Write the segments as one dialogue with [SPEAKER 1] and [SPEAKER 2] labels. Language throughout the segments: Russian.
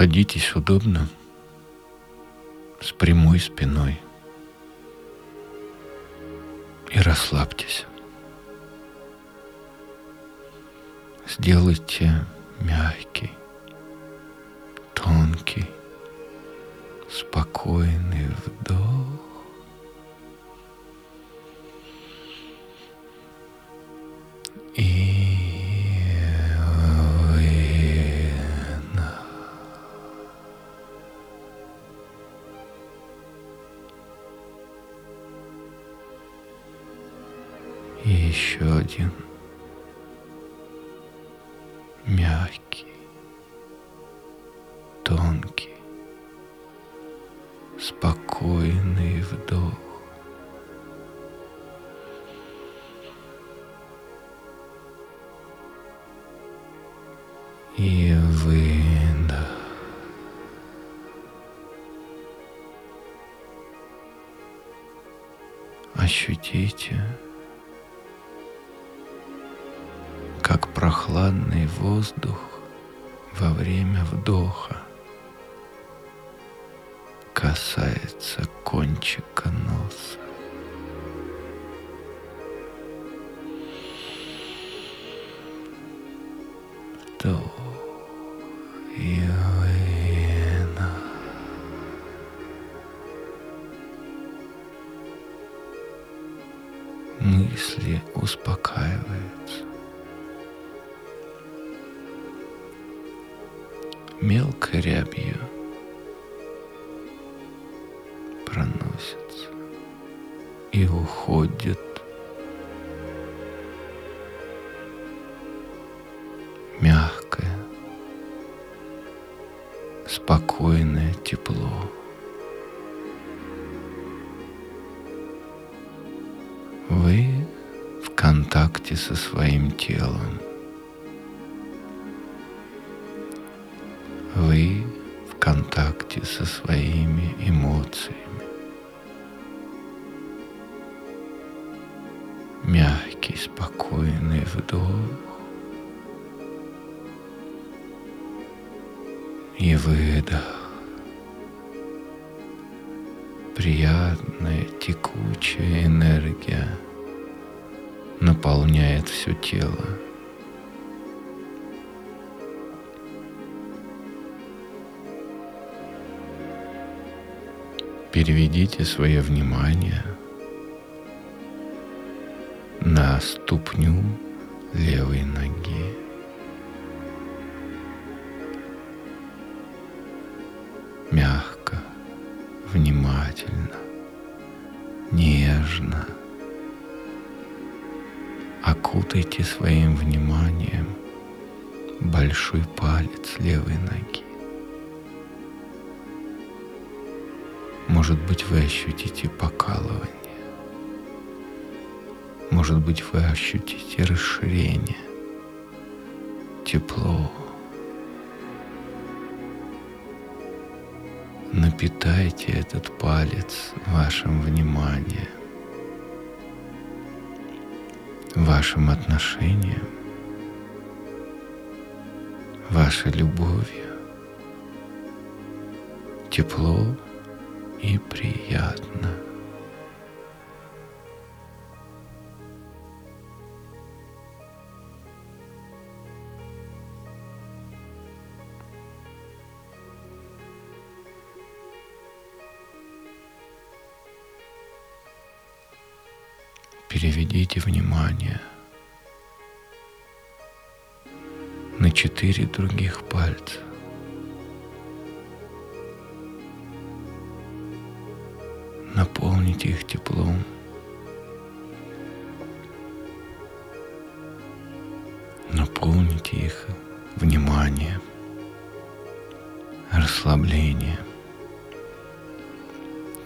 [SPEAKER 1] Садитесь удобно, с прямой спиной и расслабьтесь. Сделайте мягкий, тонкий, спокойный еще один мягкий, тонкий, спокойный вдох. И выдох. Ощутите, прохладный воздух во время вдоха касается кончика носа. Вдох и выдох. Мысли успокаиваются. Мелкой рябью проносится и уходит. Мягкое, спокойное тепло. Вы в контакте со своим телом – вдох и выдох. Приятная текучая энергия наполняет все тело. переведите свое внимание на ступню левой ноги. Мягко, внимательно, нежно окутайте своим вниманием большой палец левой ноги. Может быть, вы ощутите покалывание. Может быть, вы ощутите расширение, тепло. Напитайте этот палец вашим вниманием, вашим отношением, вашей любовью. Тепло и приятно. Переведите внимание на четыре других пальца. наполните их теплом. Наполните их вниманием, расслаблением,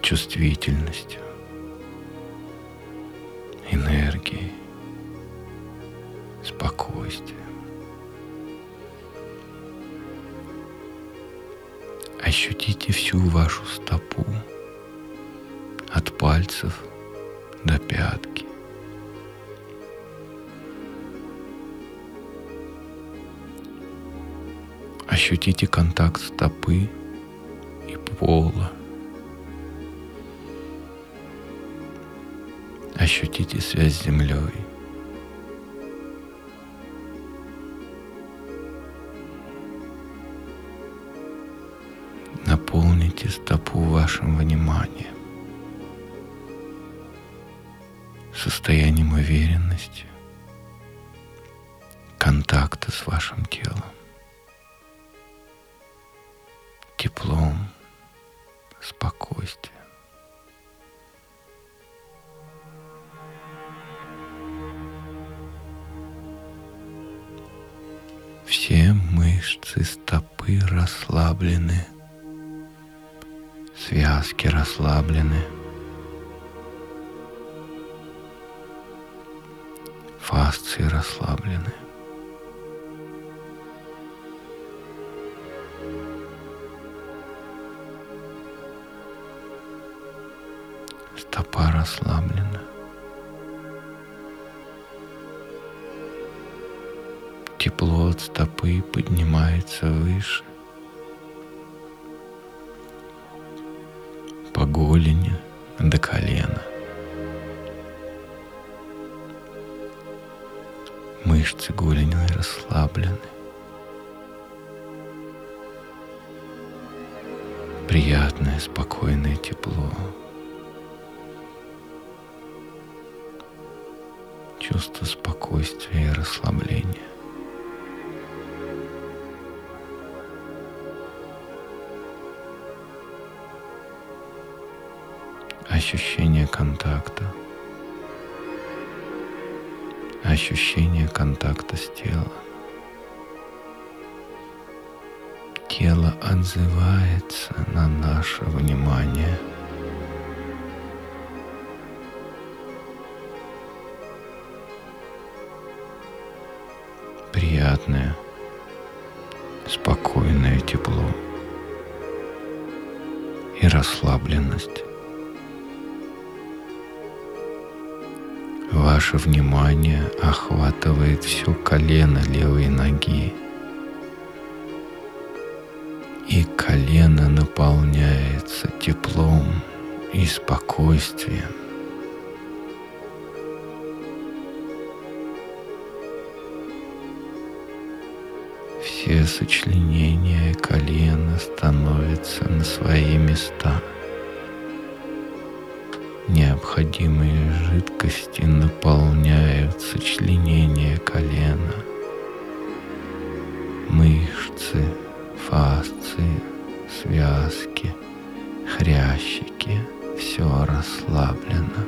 [SPEAKER 1] чувствительностью, энергией, спокойствием. Ощутите всю вашу стопу от пальцев до пятки. Ощутите контакт стопы и пола. Ощутите связь с землей. Наполните стопу вашим вниманием, состоянием уверенности, контакта с вашим телом, теплом, спокойствием. Мышцы стопы расслаблены, связки расслаблены, фасции расслаблены. Стопа расслаблена. Тепло от стопы поднимается выше. По голени до колена. Мышцы голени расслаблены. Приятное, спокойное тепло. Чувство спокойствия и расслабления. Ощущение контакта, ощущение контакта с телом. Тело отзывается на наше внимание. Приятное, спокойное тепло и расслабленность. Ваше внимание охватывает все колено левой ноги. И колено наполняется теплом и спокойствием. Все сочленения колена становятся на свои места – необходимые жидкости наполняют сочленение колена, мышцы, фасции, связки, хрящики, все расслаблено,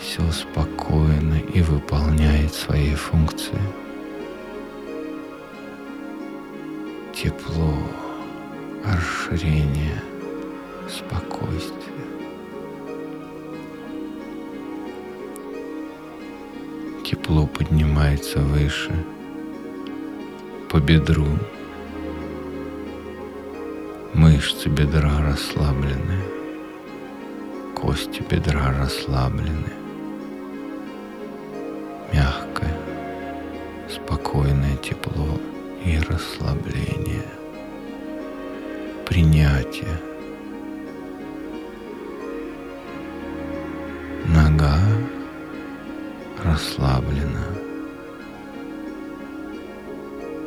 [SPEAKER 1] все спокойно и выполняет свои функции. Тепло, расширение, спокойствие. Тепло поднимается выше, по бедру. Мышцы бедра расслаблены, кости бедра расслаблены. Мягкое, спокойное тепло и расслабление. Принятие. Расслаблена.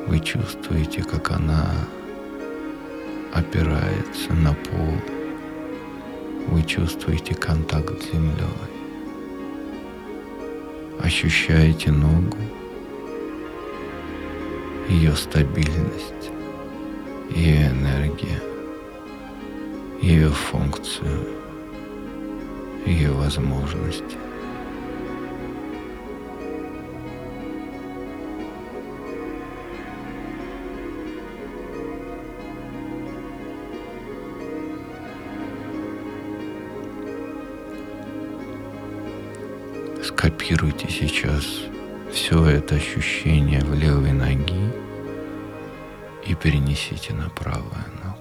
[SPEAKER 1] Вы чувствуете, как она опирается на пол. Вы чувствуете контакт с землей. Ощущаете ногу, ее стабильность, ее энергия, ее функцию, ее возможности. Зафиксируйте сейчас все это ощущение в левой ноги и перенесите на правую ногу.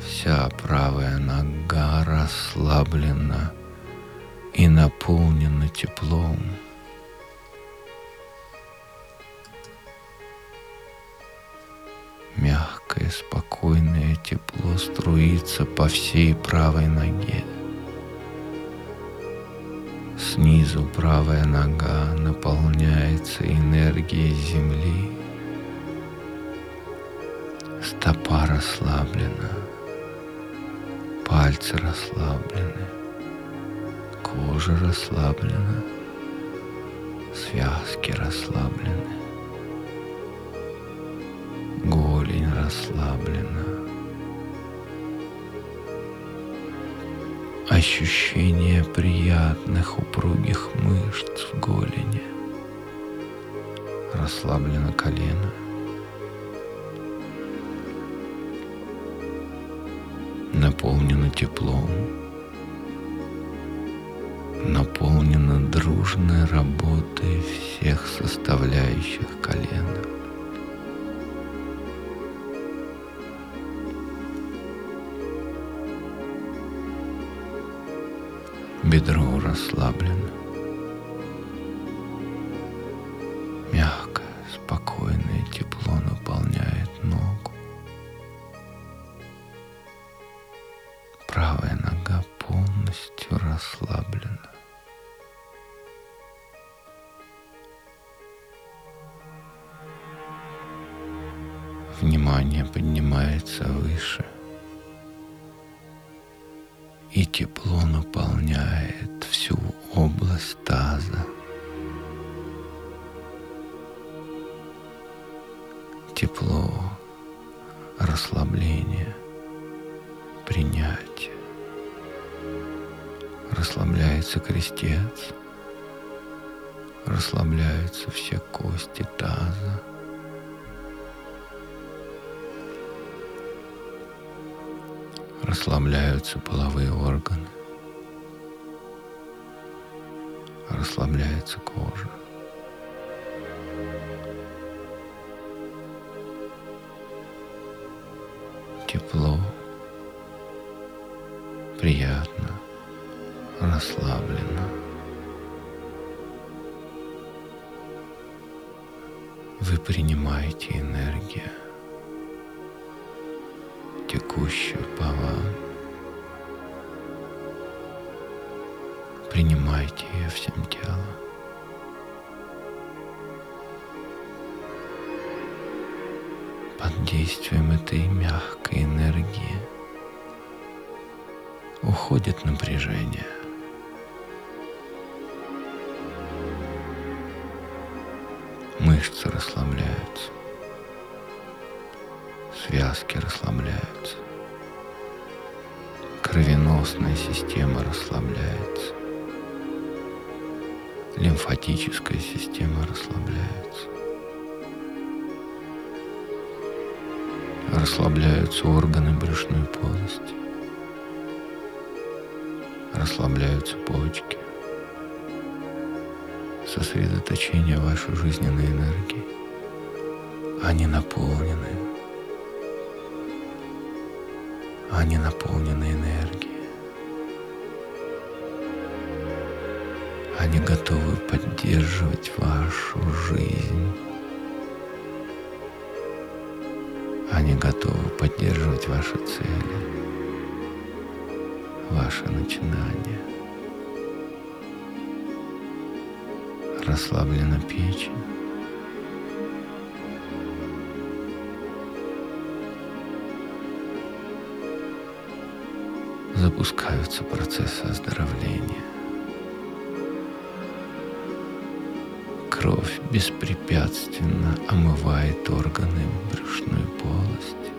[SPEAKER 1] Вся правая нога расслаблена и наполнена теплом. Мягкое, спокойное тепло струится по всей правой ноге. Снизу правая нога наполняется энергией земли. Стопа расслаблена, пальцы расслаблены, кожа расслаблена, связки расслаблены, голень расслаблена. Ощущение приятных упругих мышц в голени. Расслаблено колено. Наполнено теплом. Наполнено дружной работой всех составляющих колена. Бедро расслаблено. Расслабление, принятие. Расслабляется крестец, расслабляются все кости таза. расслабляются половые органы, расслабляется кожа. Тепло, приятно, расслабленно. Вы принимаете энергию текущую по вам. Принимайте ее всем телом. Под действием этой мягкой энергии уходит напряжение. Мышцы расслабляются. Связки расслабляются, кровеносная система расслабляется, лимфатическая система расслабляется, расслабляются органы брюшной полости, расслабляются почки, сосредоточение вашей жизненной энергии. Они наполнены они наполнены энергией. Они готовы поддерживать вашу жизнь. Они готовы поддерживать ваши цели, ваши начинания. Расслаблена печень. запускаются процессы оздоровления. Кровь беспрепятственно омывает органы брюшной полости.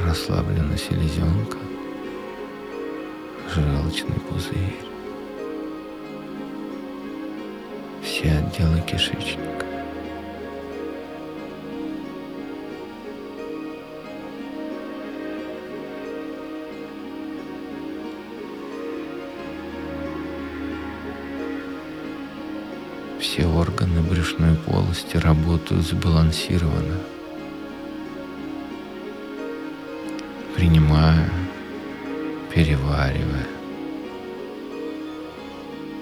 [SPEAKER 1] Расслаблена селезенка, желчный пузырь, все отделы кишечника. все органы брюшной полости работают сбалансированно. Принимая, переваривая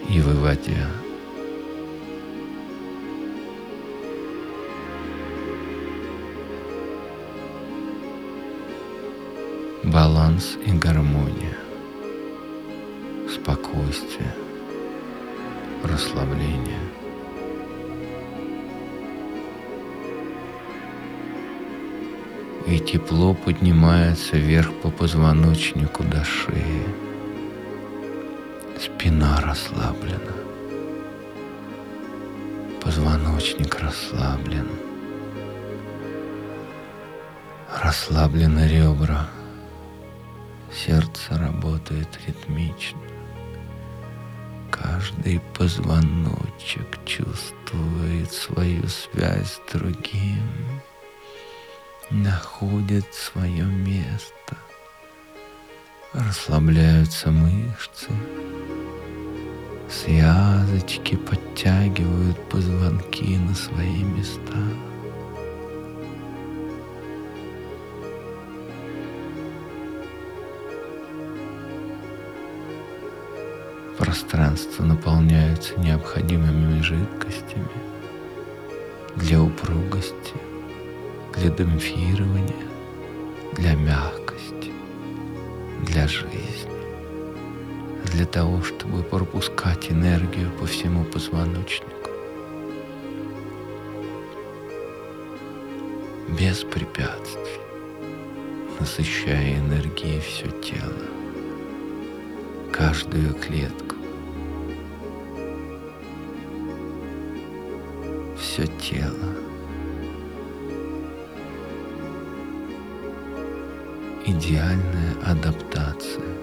[SPEAKER 1] и выводя. Баланс и гармония, спокойствие, расслабление – И тепло поднимается вверх по позвоночнику до шеи. Спина расслаблена. Позвоночник расслаблен. Расслаблены ребра. Сердце работает ритмично. Каждый позвоночек чувствует свою связь с другим, находит свое место. Расслабляются мышцы, связочки подтягивают позвонки на свои места. пространство наполняется необходимыми жидкостями для упругости, для демпфирования, для мягкости, для жизни, для того, чтобы пропускать энергию по всему позвоночнику. Без препятствий, насыщая энергией все тело, каждую клетку все тело. Идеальная адаптация.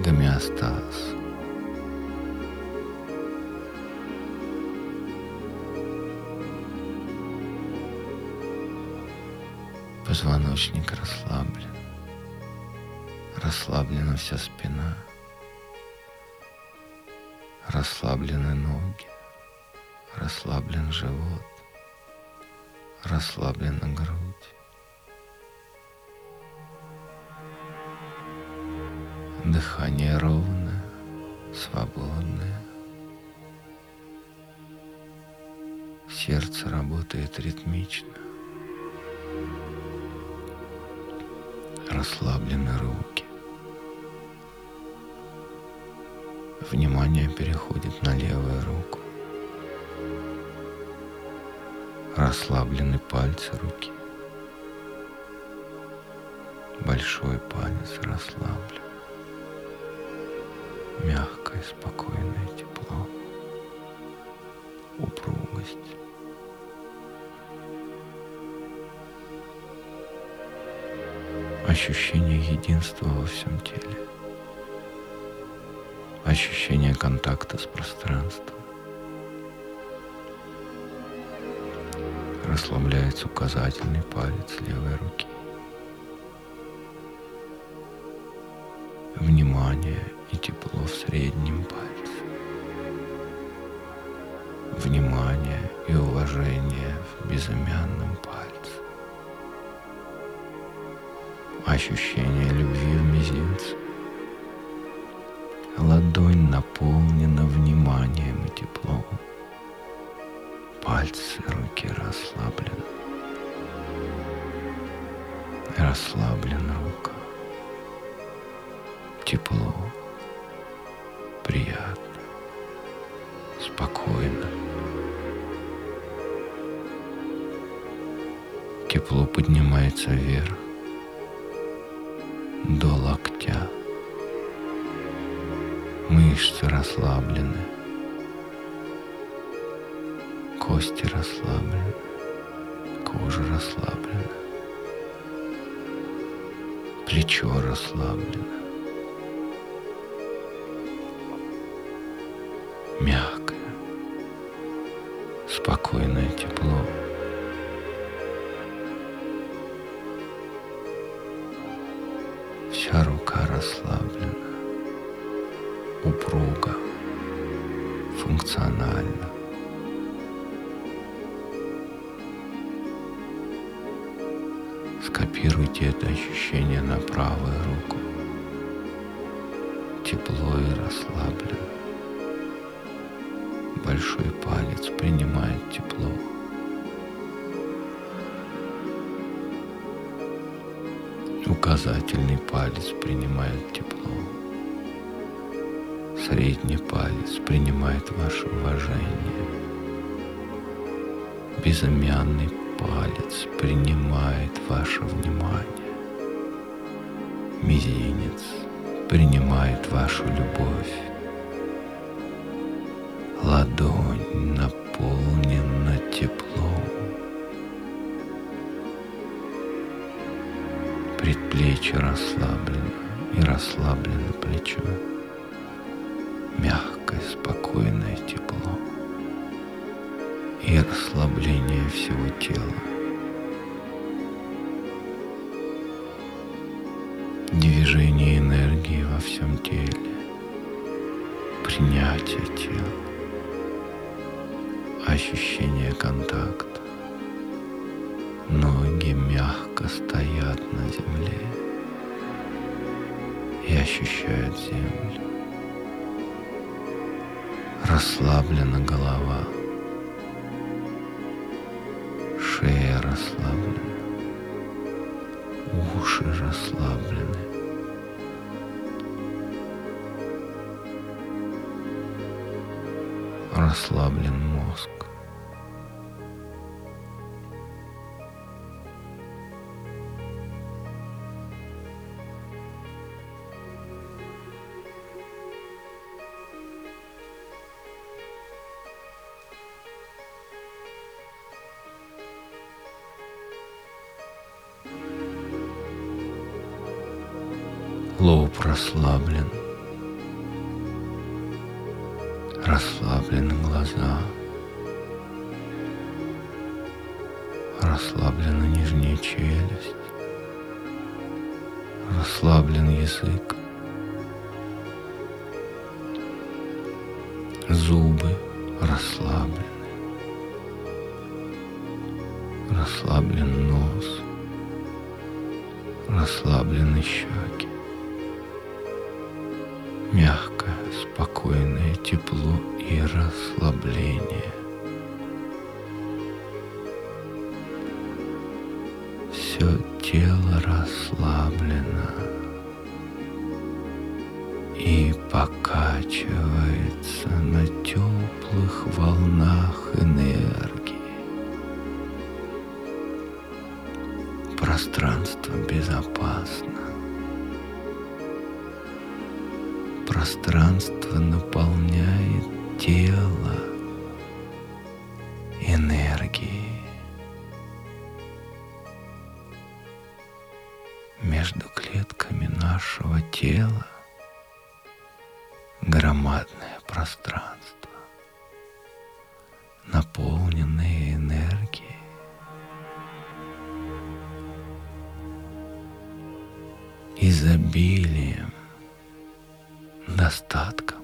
[SPEAKER 1] Гомеостаз. Позвоночник расслаблен. Расслаблена вся спина. Расслаблены ноги расслаблен живот, расслаблена грудь. Дыхание ровное, свободное. Сердце работает ритмично. Расслаблены руки. Внимание переходит на левую руку. расслаблены пальцы руки. Большой палец расслаблен. Мягкое, спокойное тепло. Упругость. Ощущение единства во всем теле. Ощущение контакта с пространством. расслабляется указательный палец левой руки. Внимание и тепло в среднем пальце. Внимание и уважение в безымянном пальце. Ощущение любви в мизинце. Ладонь наполнена вниманием и теплом. Пальцы руки расслаблены. Расслаблена рука. Поднимается вверх до локтя. Мышцы расслаблены. Кости расслаблены, кожа расслаблена, плечо расслаблено. Указательный палец принимает тепло. Средний палец принимает ваше уважение. Безымянный палец принимает ваше внимание. Мизинец принимает вашу любовь. Ладонь Предплечье расслаблено и расслаблено плечо. Мягкое, спокойное тепло и расслабление всего тела. Движение энергии во всем теле, принятие тела, ощущение контакта. Ноги мягко стоят на земле и ощущают землю. Расслаблена голова, шея расслаблена, уши расслаблены. Расслаблен мозг. Расслаблены глаза. Расслаблена нижняя челюсть. Расслаблен язык. Покачивается на теплых волнах энергии. Пространство безопасно. пространство наполняет тело энергией. Между клетками нашего тела громадное пространство, наполненное энергией. изобилием достатком.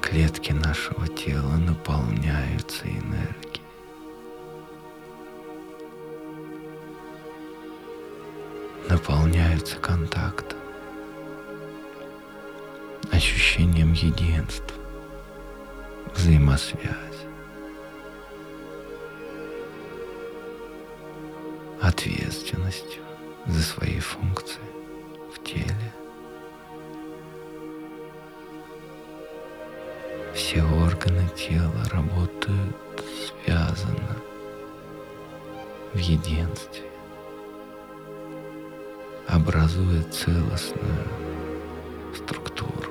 [SPEAKER 1] Клетки нашего тела наполняются энергией. Наполняются контактом, ощущением единства, взаимосвязи. ответственностью за свои функции в теле. Все органы тела работают связанно, в единстве, образуя целостную структуру.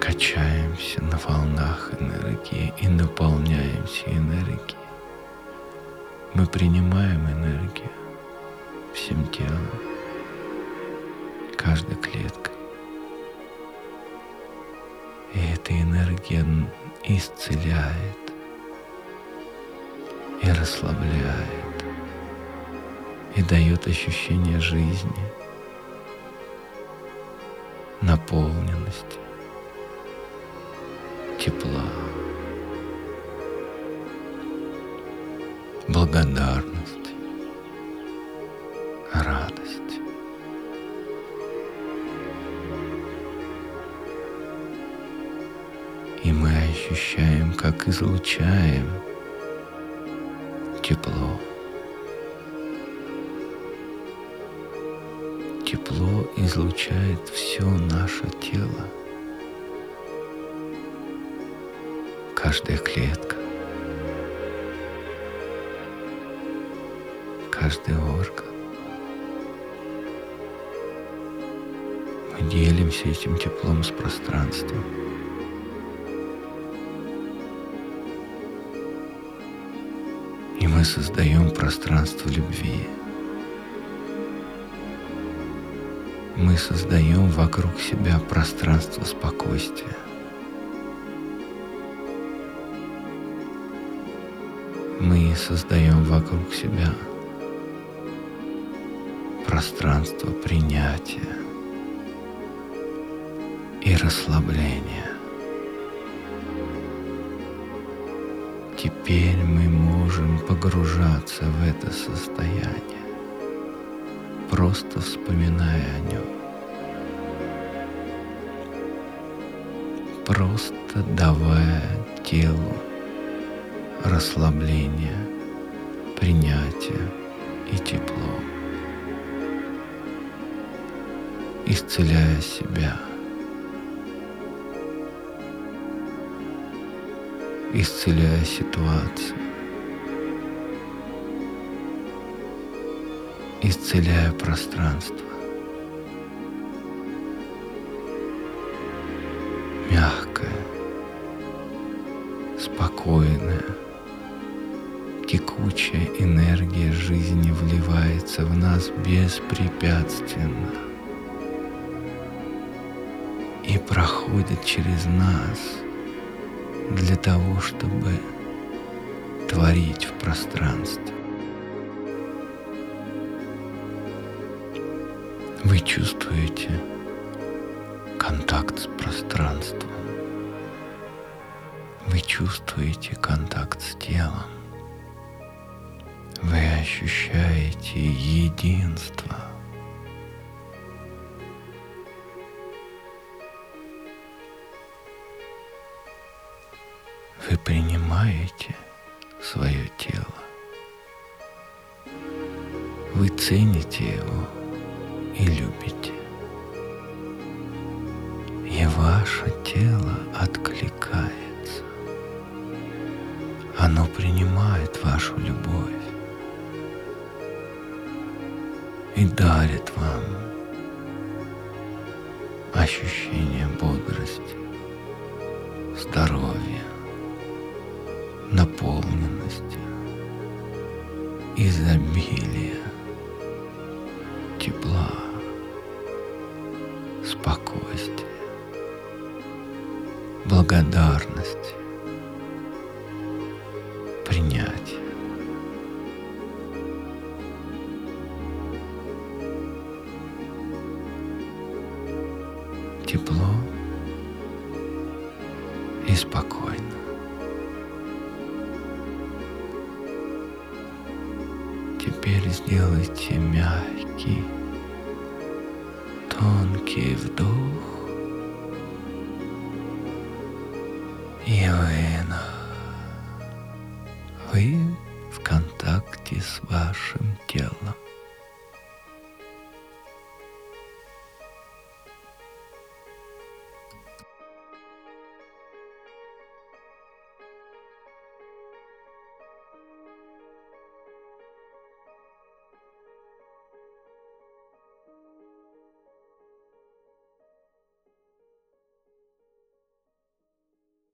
[SPEAKER 1] качаемся на волнах энергии и наполняемся энергией. Мы принимаем энергию всем телом, каждой клеткой. И эта энергия исцеляет и расслабляет, и дает ощущение жизни, наполненности тепла, благодарность, излучаем тепло. Тепло излучает все наше тело. Каждая клетка, каждый орган. Мы делимся этим теплом с пространством. Мы создаем пространство любви. Мы создаем вокруг себя пространство спокойствия. Мы создаем вокруг себя пространство принятия и расслабления. Теперь мы можем погружаться в это состояние, просто вспоминая о нем. Просто давая телу расслабление, принятие и тепло, исцеляя себя – исцеляя ситуацию, исцеляя пространство. Мягкое, спокойное, текучая энергия жизни вливается в нас беспрепятственно и проходит через нас – для того, чтобы творить в пространстве. Вы чувствуете контакт с пространством. Вы чувствуете контакт с телом. Вы ощущаете единство. Вы принимаете свое тело. Вы цените его и любите. И ваше тело откликается. Оно принимает вашу любовь и дарит вам ощущение бодрости, здоровья, наполненности, изобилия, благодарности, принятия. Тепло и спокойно. Теперь сделайте мягкий, тонкий вдох и выдох. Вы